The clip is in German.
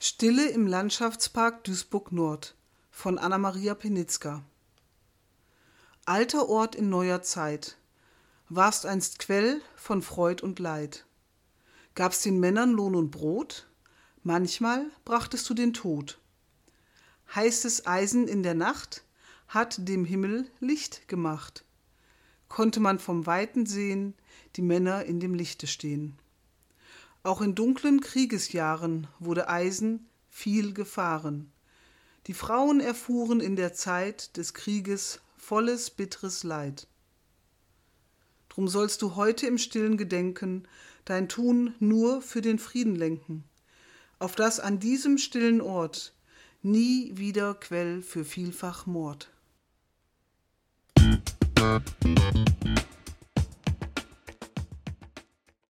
Stille im Landschaftspark Duisburg Nord von Anna-Maria Penitzka Alter Ort in neuer Zeit, warst einst Quell von Freud und Leid. Gabst den Männern Lohn und Brot, manchmal brachtest du den Tod. Heißes Eisen in der Nacht hat dem Himmel Licht gemacht. Konnte man vom Weiten sehen, die Männer in dem Lichte stehen. Auch in dunklen Kriegesjahren wurde Eisen viel gefahren. Die Frauen erfuhren in der Zeit des Krieges volles bitteres Leid. Drum sollst du heute im stillen Gedenken dein Tun nur für den Frieden lenken, auf das an diesem stillen Ort nie wieder Quell für vielfach Mord.